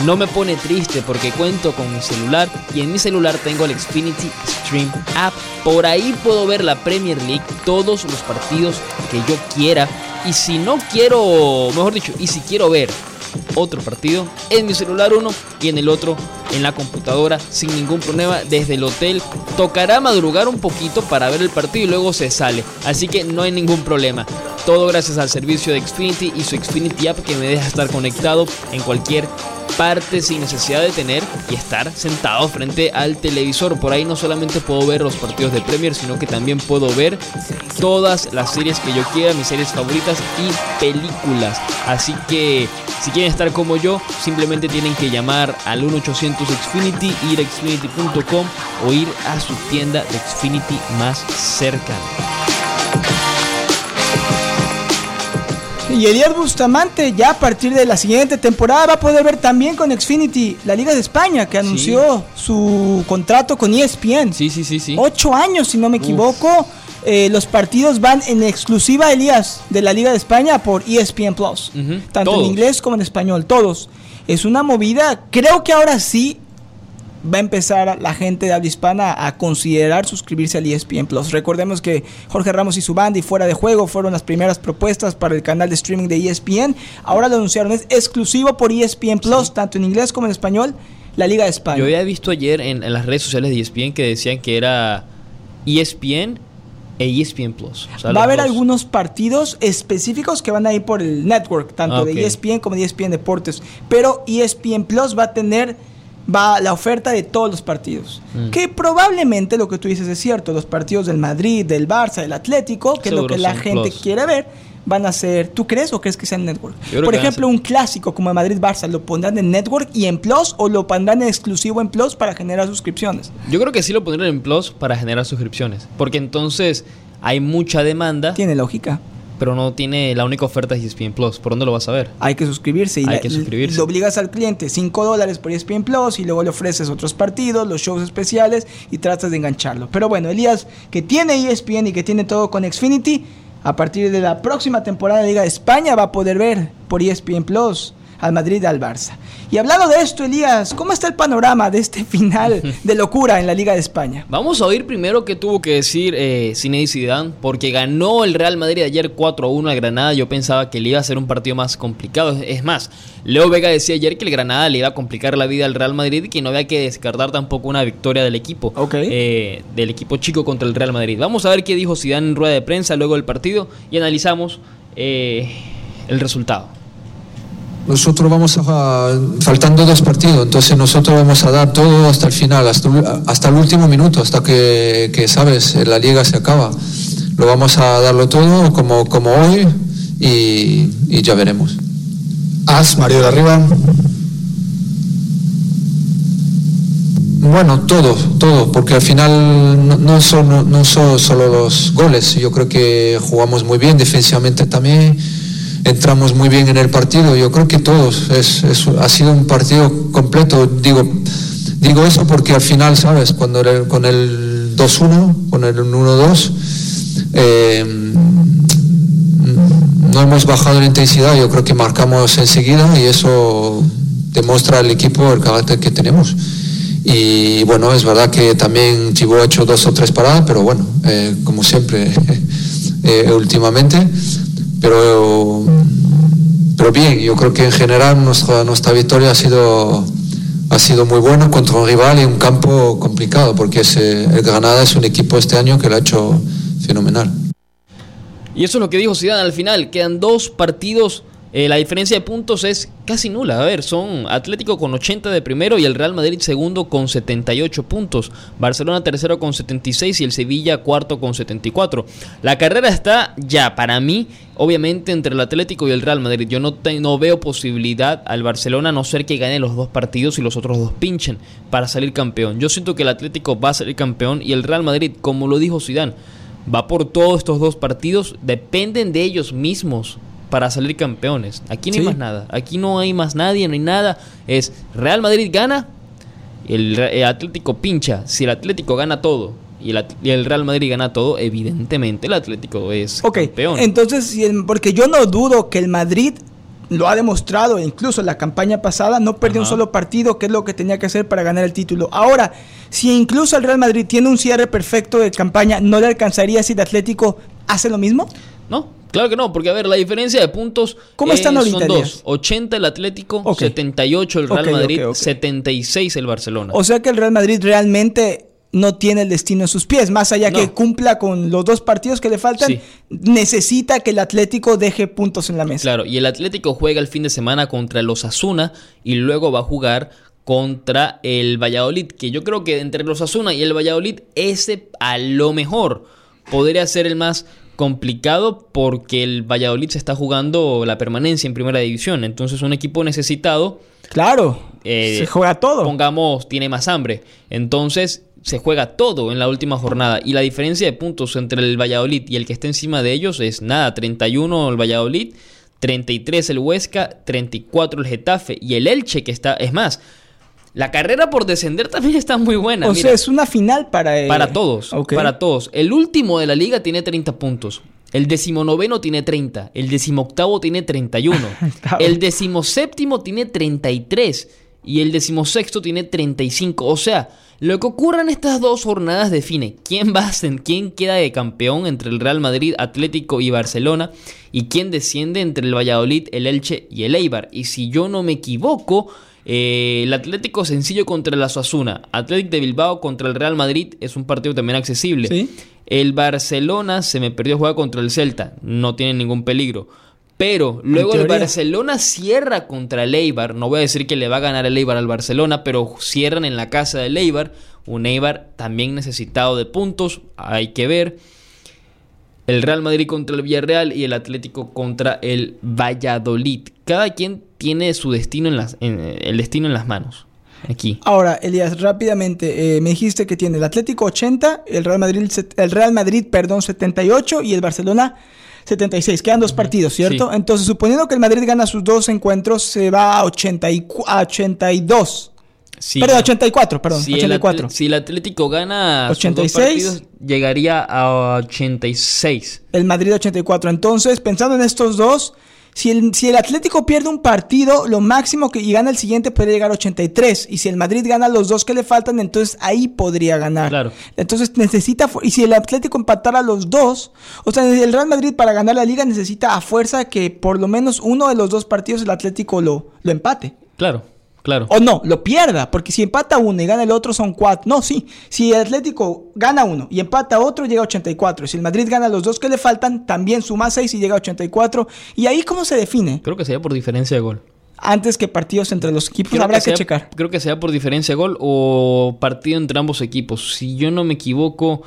No me pone triste porque cuento con mi celular y en mi celular tengo el Xfinity Stream App. Por ahí puedo ver la Premier League, todos los partidos que yo quiera. Y si no quiero, mejor dicho, y si quiero ver otro partido en mi celular uno y en el otro en la computadora sin ningún problema desde el hotel. Tocará madrugar un poquito para ver el partido y luego se sale. Así que no hay ningún problema. Todo gracias al servicio de Xfinity y su Xfinity App que me deja estar conectado en cualquier parte sin necesidad de tener y estar sentado frente al televisor. Por ahí no solamente puedo ver los partidos de Premier, sino que también puedo ver todas las series que yo quiera, mis series favoritas y películas. Así que si quieren estar como yo, simplemente tienen que llamar al 1-800 Xfinity, ir a xfinity.com o ir a su tienda de Xfinity más cercana. Y Elías Bustamante ya a partir de la siguiente temporada va a poder ver también con Xfinity la Liga de España que anunció su contrato con ESPN. Sí, sí, sí, sí. Ocho años, si no me equivoco. Eh, los partidos van en exclusiva, Elías, de la Liga de España por ESPN Plus. Tanto todos. en inglés como en español, todos. Es una movida, creo que ahora sí va a empezar la gente de habla hispana a considerar suscribirse al E ESPN Plus. Recordemos que Jorge Ramos y su banda y Fuera de Juego fueron las primeras propuestas para el canal de streaming de E ESPN. Ahora lo anunciaron, es exclusivo por E ESPN Plus, tanto en inglés como en español, la Liga de España. Yo había visto ayer en, en las redes sociales de ESPN que decían que era E ESPN e ESPN Plus. O sea, Va a haber dos. algunos partidos específicos que van a ir por el network, tanto Ah, de E ESPN como de ESPN Deportes. Pero E ESPN Plus va a tener va la oferta de todos los partidos. Mm. Que probablemente lo que tú dices es cierto. Los partidos del Madrid, del Barça, del Atlético, que es lo que la gente Plus. quiere ver, van a ser. ¿Tú crees o crees que sea en network? Por ejemplo, un clásico como el Madrid-Barça, ¿lo pondrán en network y en Plus o lo pondrán en exclusivo en Plus para generar suscripciones? Yo creo que sí lo pondrían en Plus para generar suscripciones. Porque entonces hay mucha demanda, Tiene lógica. Pero no tiene la única oferta de ESPN Plus. ¿Por dónde lo vas a ver? Hay que suscribirse y Hay la- que suscribirse. le obligas al cliente 5 dólares por ESPN Plus y luego le ofreces otros partidos, los shows especiales y tratas de engancharlo. Pero bueno, Elías, que tiene ESPN y que tiene todo con Xfinity, a partir de la próxima temporada de Liga de España va a poder ver por ESPN Plus al Madrid y al Barça. Y hablando de esto, Elías, ¿cómo está el panorama de este final de locura en la Liga de España? Vamos a oír primero qué tuvo que decir eh, Zinedine Zidane, porque ganó el Real Madrid ayer 4-1 al Granada. Yo pensaba que le iba a ser un partido más complicado. Es más, Leo Vega decía ayer que el Granada le iba a complicar la vida al Real Madrid y que no había que descartar tampoco una victoria del equipo, eh, del equipo chico contra el Real Madrid. Vamos a ver qué dijo Zidane en rueda de prensa luego del partido y analizamos eh, el resultado nosotros vamos a, faltando dos partidos, entonces nosotros vamos a dar todo hasta el final, hasta, el último minuto, hasta que, sabes, la liga se acaba. Lo vamos a darlo todo como, como hoy y, ya veremos. As, Mario de arriba. Bueno, todo, todo, porque al final no, son, no son solo los goles, yo creo que jugamos muy bien defensivamente también entramos muy bien en el partido. Yo creo que todos. Es, ha sido un partido completo. Digo, digo eso porque al final, ¿sabes? Cuando con el 2-1, con el 1-2, eh, no hemos bajado la intensidad. Yo creo que marcamos enseguida y eso demuestra al equipo el carácter que tenemos. Y bueno, es verdad que también Chivo ha hecho dos o tres paradas, pero bueno, eh, como siempre, eh, últimamente pero, pero bien, yo creo que en general nuestra, nuestra victoria ha sido, ha sido muy buena contra un rival y un campo complicado, porque el Granada es un equipo este año que lo ha hecho fenomenal. Y eso es lo que dijo Zidane al final, quedan dos partidos eh, la diferencia de puntos es casi nula. A ver, son Atlético con 80 de primero y el Real Madrid segundo con 78 puntos. Barcelona tercero con 76 y el Sevilla cuarto con 74. La carrera está ya para mí, obviamente, entre el Atlético y el Real Madrid. Yo no, veo posibilidad al Barcelona a no ser que gane los dos partidos y los otros dos pinchen para salir campeón. Yo siento que el Atlético va a salir campeón y el Real Madrid, como lo dijo Zidane, va por todos estos dos partidos, dependen de ellos mismos para salir campeones. Aquí no hay más nada. Aquí no hay más nadie, no hay nada. Es Real Madrid gana, el, Atlético pincha. Si el Atlético gana todo y el, Real Madrid gana todo, evidentemente el Atlético es campeón. Entonces, porque yo no dudo que el Madrid lo ha demostrado, incluso en la campaña pasada, no perdió un solo partido, que es lo que tenía que hacer para ganar el título. Ahora, si incluso el Real Madrid tiene un cierre perfecto de campaña, ¿no le alcanzaría si el Atlético hace lo mismo? No, claro que no, porque a ver, la diferencia de puntos ¿Cómo están ahorita, son dos. 80 el Atlético, 78 el Real Madrid, 76 el Barcelona. O sea que el Real Madrid realmente no tiene el destino en sus pies. Más allá que cumpla con los dos partidos que le faltan, necesita que el Atlético deje puntos en la mesa. Claro, y el Atlético juega el fin de semana contra los Asuna y luego va a jugar contra el Valladolid, que yo creo que entre los Asuna y el Valladolid, ese a lo mejor podría ser el más complicado porque el Valladolid se está jugando la permanencia en primera división. Entonces un equipo necesitado... Claro. Eh, se juega todo. Pongamos, tiene más hambre. Entonces se juega todo en la última jornada. Y la diferencia de puntos entre el Valladolid y el que está encima de ellos es nada. 31 el Valladolid, 33 el Huesca, 34 el Getafe y el Elche que está... Es más, la carrera por descender también está muy buena. O sea, es una final para... Para todos, para todos. El último de la liga tiene 30 puntos. El decimonoveno tiene 30. El decimoctavo tiene 31. el decimoséptimo tiene 33. Y el decimosexto tiene 35. O sea, lo que ocurra en estas dos jornadas define quién va a ser, quién queda de campeón entre el Real Madrid, Atlético y Barcelona. Y quién desciende entre el Valladolid, el Elche y el Eibar. Y si yo no me equivoco eh, el Atlético sencillo contra el Asuna. Atlético de Bilbao contra el Real Madrid es un partido también accesible. El Barcelona se me perdió jugar contra el Celta. No tiene ningún peligro. Pero luego el Barcelona cierra contra el Eibar. No voy a decir que le va a ganar el Eibar al Barcelona, pero cierran en la casa del Eibar. Un Eibar también necesitado de puntos. Hay que ver. El Real Madrid contra el Villarreal y el Atlético contra el Valladolid. Cada quien tiene su destino en las, el destino en las manos. Aquí. Ahora, Elías, rápidamente, eh, me dijiste que tiene el Atlético 80, el Real Madrid, el Real Madrid, perdón, 78 y el Barcelona 76. Quedan dos partidos, ¿cierto? Entonces, suponiendo que el Madrid gana sus dos encuentros, se va a, 80 a 82. perdón, 84, perdón, si 84. El si el Atlético gana 86, dos partidos, llegaría a 86. El Madrid 84. Entonces, pensando en estos dos, Si el, si el Atlético pierde un partido, lo máximo que y gana el siguiente puede llegar a 83. Y si el Madrid gana los dos que le faltan, entonces ahí podría ganar. Claro. Entonces necesita. Y si el Atlético empatara los dos, o sea, el Real Madrid para ganar la liga necesita a fuerza que por lo menos uno de los dos partidos el Atlético lo, lo empate. Claro, claro. O no, lo pierda, porque si empata uno y gana el otro son cuatro. No, sí. Si el Atlético gana uno y empata otro, llega a 84. Si el Madrid gana los dos que le faltan, también suma 6 y llega a 84. ¿Y ahí cómo se define? Creo que sería por diferencia de gol. Antes que partidos entre los equipos, Creo habrá que, sea- checar. Creo que sea por diferencia de gol o partido entre ambos equipos. Si yo no me equivoco,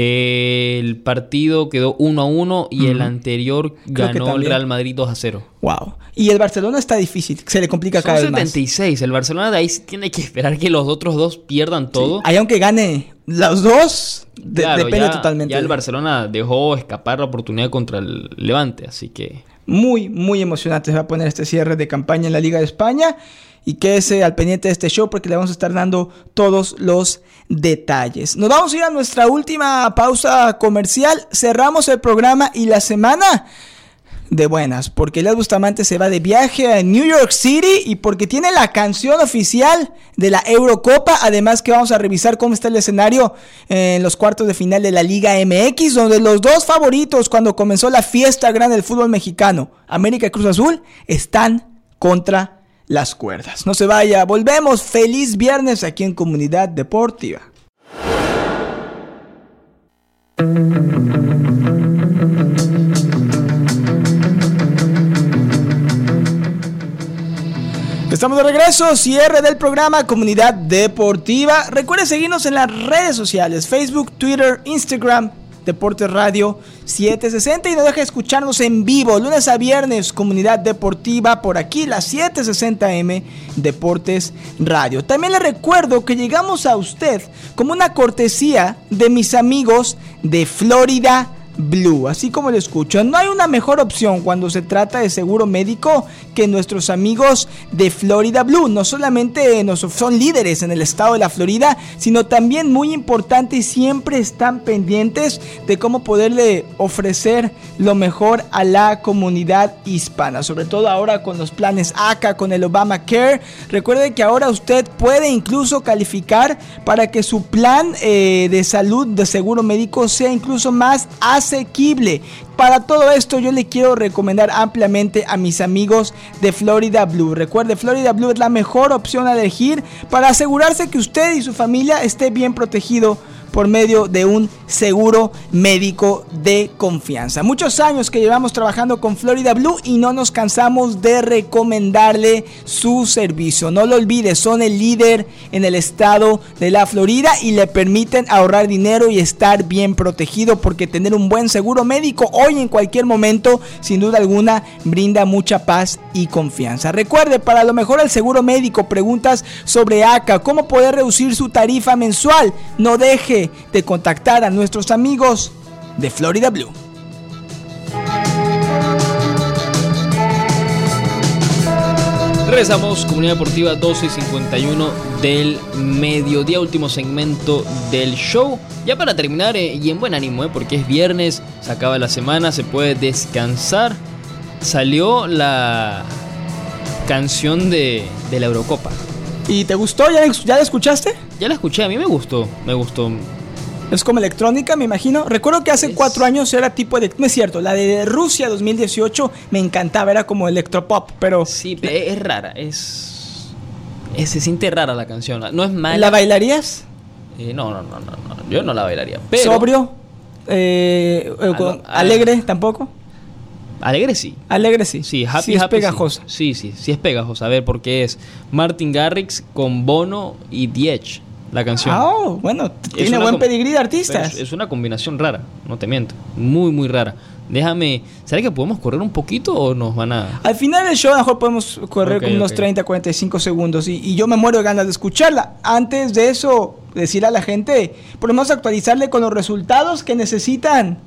eh, el partido quedó 1 a 1 y el anterior Creo ganó el. Real Madrid 2 a 0. Wow. Y el Barcelona está difícil, se le complica Son cada vez más. 76. El Barcelona de ahí sí tiene que esperar que los otros dos pierdan todo. Ahí aunque gane los dos, de- Claro, depende ya- totalmente. Ya el Barcelona dejó escapar la oportunidad contra el Levante, así que Muy, muy emocionante se va a poner este cierre de campaña en la Liga de España. Y quédese al pendiente de este show porque le vamos a estar dando todos los detalles. Nos vamos a ir a nuestra última pausa comercial. Cerramos el programa y la semana de buenas. Porque Elias Bustamante se va de viaje a New York City y porque tiene la canción oficial de la Eurocopa. Además que vamos a revisar cómo está el escenario en los cuartos de final de la Liga MX, donde los dos favoritos cuando comenzó la fiesta grande del fútbol mexicano, América y Cruz Azul, están contra las cuerdas. No se vaya, volvemos. Feliz viernes aquí en Comunidad Deportiva. Estamos de regreso, cierre del programa Comunidad Deportiva. Recuerde seguirnos en las redes sociales, Facebook, Twitter, Instagram, Deportes Radio 760 y no deje de escucharnos en vivo, lunes a viernes, Comunidad Deportiva, por aquí, las 760M Deportes Radio. También le recuerdo que llegamos a usted como una cortesía de mis amigos de Florida Blue, así como lo escucho. No hay una mejor opción cuando se trata de seguro médico que nuestros amigos de Florida Blue. No solamente son líderes en el estado de la Florida, sino también muy importante y siempre están pendientes de cómo poderle ofrecer lo mejor a la comunidad hispana, sobre todo ahora con los planes ACA, con el Obamacare. Recuerde que ahora usted puede incluso calificar para que su plan eh, de salud de seguro médico sea incluso más Para todo esto yo le quiero recomendar ampliamente a mis amigos de Florida Blue. Recuerde, Florida Blue es la mejor opción a elegir para asegurarse que usted y su familia esté bien protegido por medio de un seguro médico de confianza. Muchos años que llevamos trabajando con Florida Blue y no nos cansamos de recomendarle su servicio. No lo olvide, son el líder en el estado de la Florida y le permiten ahorrar dinero y estar bien protegido porque tener un buen seguro médico hoy en cualquier momento, sin duda alguna, brinda mucha paz y confianza. Recuerde, para lo mejor el seguro médico, preguntas sobre ACA, cómo poder reducir su tarifa mensual. No deje de contactar a nuestros amigos de Florida Blue. Regresamos, Comunidad Deportiva 12 y 51 del mediodía, último segmento del show. Ya para terminar, eh, y en buen ánimo, eh, porque es viernes, se acaba la semana, se puede descansar. Salió la canción de, de la Eurocopa. ¿Y te gustó? ¿Ya, ya la escuchaste? Ya la escuché, a mí me gustó, me gustó. Es como electrónica, me imagino. Recuerdo que hace Es- cuatro años era tipo de... No es cierto, la de Rusia 2018 me encantaba, era como electropop, pero... Sí, es rara, es, es- Se siente rara la canción. No es mala. ¿La bailarías? Eh, no, no, no, no, no, yo no la bailaría. Pero, ¿Sobrio? Eh, eh, ah. ¿Alegre tampoco? Alegre sí. Alegre sí. Sí, Happy Sí, es Happy, sí. pegajosa. Sí, sí, sí es pegajosa. A ver, porque es Martin Garrix con Bono y Diech, la canción. Ah, oh, bueno, tiene una buen pedigrí de artistas. Es, es una combinación rara, no te miento. Muy, muy rara. Déjame. ¿Será que podemos correr un poquito o nos van a.? Al final del show a lo mejor podemos correr Ok, como unos ok. 30, 45 segundos y, y yo me muero de ganas de escucharla. Antes de eso, decirle a la gente, podemos actualizarle con los resultados que necesitan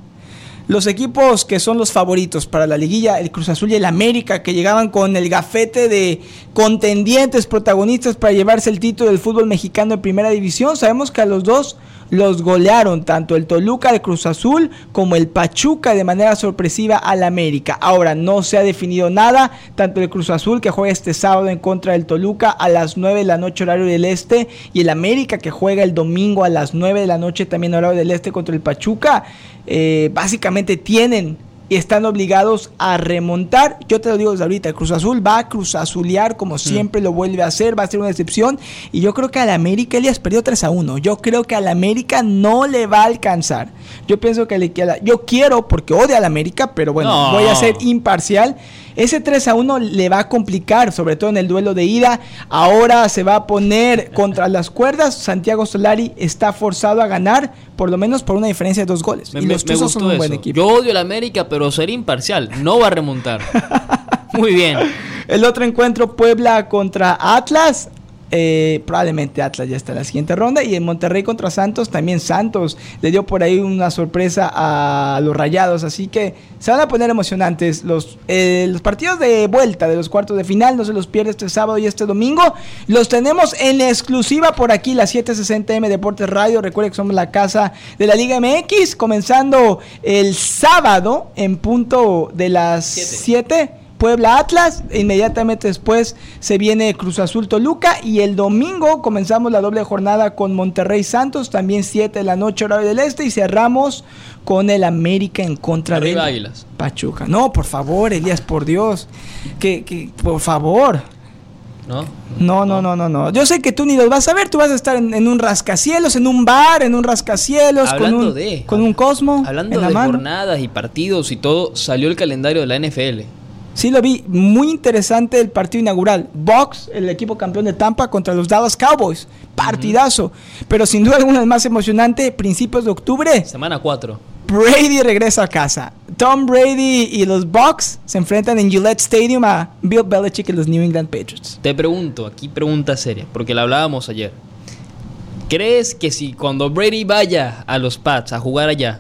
los equipos que son los favoritos para la liguilla, el Cruz Azul y el América, que llegaban con el gafete de contendientes, protagonistas para llevarse el título del fútbol mexicano en primera división, sabemos que a los dos los golearon tanto el Toluca el Cruz Azul como el Pachuca de manera sorpresiva al América. Ahora no se ha definido nada, tanto el Cruz Azul que juega este sábado en contra del Toluca a las 9 de la noche horario del Este y el América que juega el domingo a las 9 de la noche también horario del Este contra el Pachuca, eh, básicamente tienen y están obligados a remontar. Yo te lo digo desde ahorita, Cruz Azul va a Cruz Azulear como mm. siempre lo vuelve a hacer, va a ser una excepción. Y yo creo que al América Elias perdió 3 a 1. Yo creo que al América no le va a alcanzar. Yo pienso que le queda. Yo quiero, porque odia al América, pero bueno, voy a ser imparcial. Ese 3 a 1 le va a complicar, sobre todo en el duelo de ida. Ahora se va a poner contra las cuerdas. Santiago Solari está forzado a ganar, por lo menos por una diferencia de dos goles. y los Tuzos son un buen equipo. Yo odio al América, pero ser imparcial. No va a remontar. Muy bien. El otro encuentro, Puebla contra Atlas. Eh, probablemente Atlas ya está en la siguiente ronda. Y en Monterrey contra Santos, también Santos le dio por ahí una sorpresa a los rayados. Así que se van a poner emocionantes los, eh, los partidos de vuelta de los cuartos de final. No se los pierde este sábado y este domingo. Los tenemos en exclusiva por aquí, la 760M Deportes Radio. Recuerden que somos la casa de la Liga MX. Comenzando el sábado en punto de las 7 Puebla Atlas, inmediatamente después se viene Cruz Azul Toluca y el domingo comenzamos la doble jornada con Monterrey Santos, también 7 de la noche horario del este y cerramos con el América en contra de Pachuca. No, por favor, Elías, por Dios, que, que por favor. ¿No? No, no, no, no, no. Yo sé que tú ni los vas a ver, tú vas a estar en, un rascacielos, en un bar, en un rascacielos, con un, con un cosmo. Hablando de jornadas y partidos y todo, salió el calendario de la NFL. Sí lo vi, muy interesante el partido inaugural. Box, el equipo campeón de Tampa contra los Dallas Cowboys. Partidazo. Pero sin duda alguna el más emocionante, principios de octubre. Semana 4. Brady regresa a casa. Tom Brady y los Bucks se enfrentan en Gillette Stadium a Bill Belichick y los New England Patriots. Te pregunto, aquí pregunta seria, porque la hablábamos ayer. ¿Crees que si cuando Brady vaya a los Pats a jugar allá,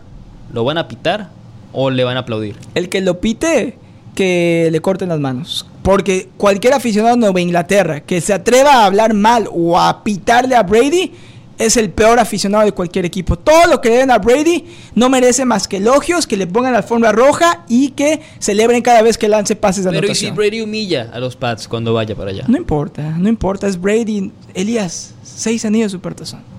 lo van a pitar o le van a aplaudir? El que lo pite que le corten las manos. Porque cualquier aficionado de Nueva Inglaterra que se atreva a hablar mal o a pitarle a Brady es el peor aficionado de cualquier equipo. Todo lo que le den a Brady no merece más que elogios, que le pongan la alfombra roja y que celebren cada vez que lance pases de Pero ¿y si Brady humilla a los Pats cuando vaya para allá? No importa, no importa, es Brady. Elías, seis anillos de supertazón.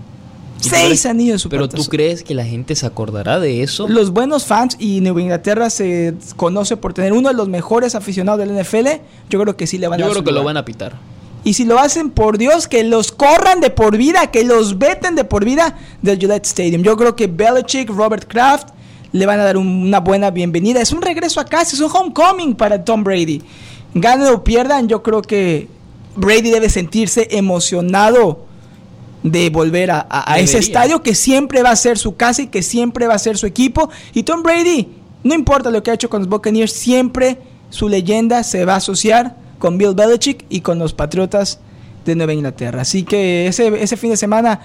Seis anillos Pero tú crees que la gente se acordará de eso? Los buenos fans y Nueva Inglaterra se conoce por tener uno de los mejores aficionados del NFL. Yo creo que sí le van a Yo creo que lo van a pitar. Y si lo hacen por Dios, que los corran de por vida, que los veten de por vida del Gillette Stadium. Yo creo que Belichick, Robert Kraft le van a dar una buena bienvenida. Es un regreso a casa, es un homecoming para Tom Brady. Ganen o pierdan, yo creo que Brady debe sentirse emocionado de volver a, ese estadio que siempre va a ser su casa y que siempre va a ser su equipo. Y Tom Brady, no importa lo que ha hecho con los Buccaneers, siempre su leyenda se va a asociar con Bill Belichick y con los Patriotas de Nueva Inglaterra. Así que ese, ese fin de semana,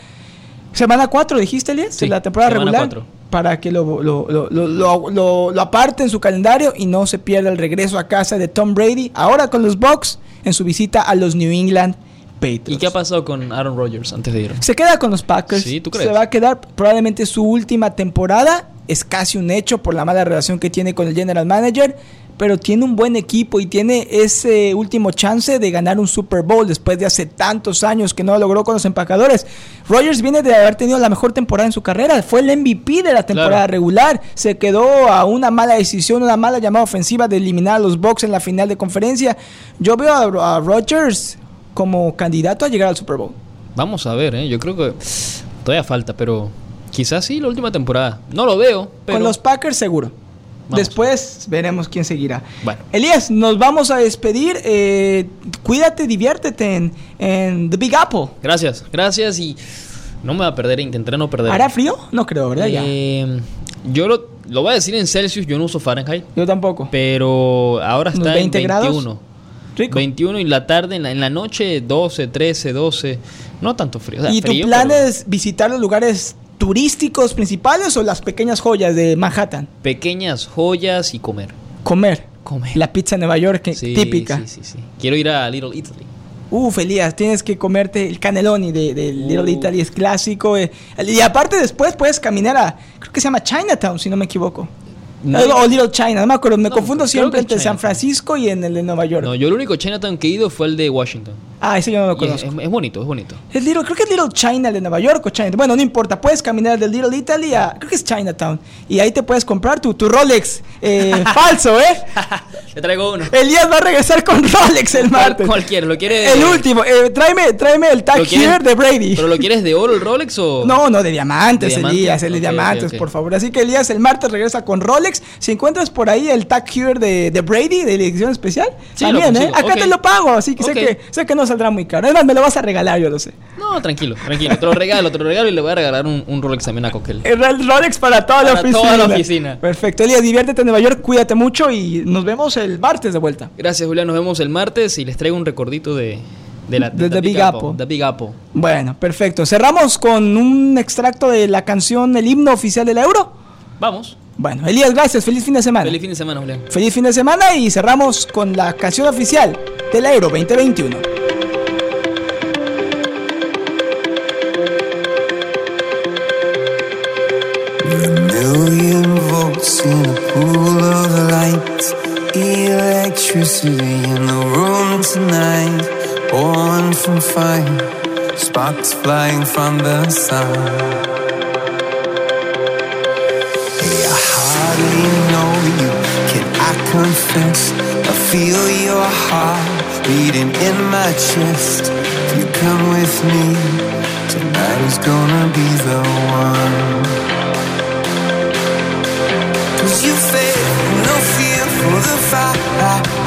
semana 4 dijiste, Elias, la temporada regular, para que lo, lo, lo, lo, aparte en su calendario y no se pierda el regreso a casa de Tom Brady, ahora con los Bucks en su visita a los New England ¿Y qué ha pasado con Aaron Rodgers antes de ir? Se queda con los Packers. Sí, ¿tú crees? Se va a quedar probablemente su última temporada. Es casi un hecho por la mala relación que tiene con el general manager. Pero tiene un buen equipo y tiene ese último chance de ganar un Super Bowl después de hace tantos años que no lo logró con los empacadores. Rodgers viene de haber tenido la mejor temporada en su carrera. Fue el MVP de la temporada regular. Se quedó a una mala decisión, una mala llamada ofensiva de eliminar a los Bucks en la final de conferencia. Yo veo a, a Rodgers como candidato a llegar al Super Bowl. Vamos a ver, ¿eh? yo creo que todavía falta, pero quizás sí la última temporada. No lo veo. Con los Packers seguro. Después veremos quién seguirá. Bueno. Elías, nos vamos a despedir. Eh, cuídate, diviértete en, The Big Apple. Gracias, gracias y no me va a perder, intentaré no perder. ¿Hará frío? No creo, ¿verdad? Eh, yo lo, voy a decir en Celsius, yo no uso Fahrenheit. Yo tampoco. Pero ahora está en 21. Grados? 21 y la tarde, en la, noche 12, 13, 12. No tanto frío. ¿Y tu plan es visitar los lugares turísticos principales o las pequeñas joyas de Manhattan? Pequeñas joyas y comer. Comer. Comer. La pizza de Nueva York, Sí, típica. Sí, sí, sí. Quiero ir a Little Italy. Uf, Elías, tienes que comerte el caneloni de, de Little Uh. Italy, es clásico. eh. Y aparte después puedes caminar a, creo que se llama Chinatown, si no me equivoco. No. O Little China, no me acuerdo, me No, confundo siempre entre San Chinatown. Francisco y en el de Nueva York. No, yo el único Chinatown que he ido fue el de Washington. Ah, ese yo no lo conozco. es- es bonito, es bonito. Es Little, creo que es Little China el de Nueva York o Chinatown. Bueno, no importa, puedes caminar del Little Italy a, creo que es Chinatown. Y ahí te puedes comprar tu, tu Rolex eh, falso, ¿eh? Te traigo uno. Elías va a regresar con Rolex el martes. Cualquiera, ¿lo quieres? El último, eh, tráeme, tráeme el tag ¿Lo quieres- here de Brady. ¿Pero lo quieres de oro el Rolex o...? No, no, de diamantes. Elías, el de diamantes, por favor. Así que Elías el martes regresa con Rolex. Si encuentras por ahí el tag here de, de Brady, de la edición especial, Sí, también, ¿eh? Acá te lo pago, así que, sé que sé que no saldrá muy caro. Además, me lo vas a regalar, yo lo sé. No, tranquilo, tranquilo. Te lo regalo, te lo regalo y le voy a regalar un, un Rolex también a Coquel. El Ro- Rolex para toda la Para oficina. toda la oficina. Perfecto, Elías, diviértete en Nueva York, cuídate mucho y nos vemos el martes de vuelta. Gracias, Julián. Nos vemos el martes y les traigo un recordito de, de la De The Big Apple. The Big Apple. Bueno, perfecto. Cerramos con un extracto de la canción El himno oficial del Euro. Vamos. Bueno, Elías, gracias. Feliz fin de semana. Feliz fin de semana, Julián. Feliz fin de semana y cerramos con la canción oficial del Euro 2021. Born. Sparks flying from the sun. Hey, I hardly know you. Can I confess? I feel your heart beating in my chest. If you come with me, tonight is gonna be the one. Cause you fail, no fear for the fight.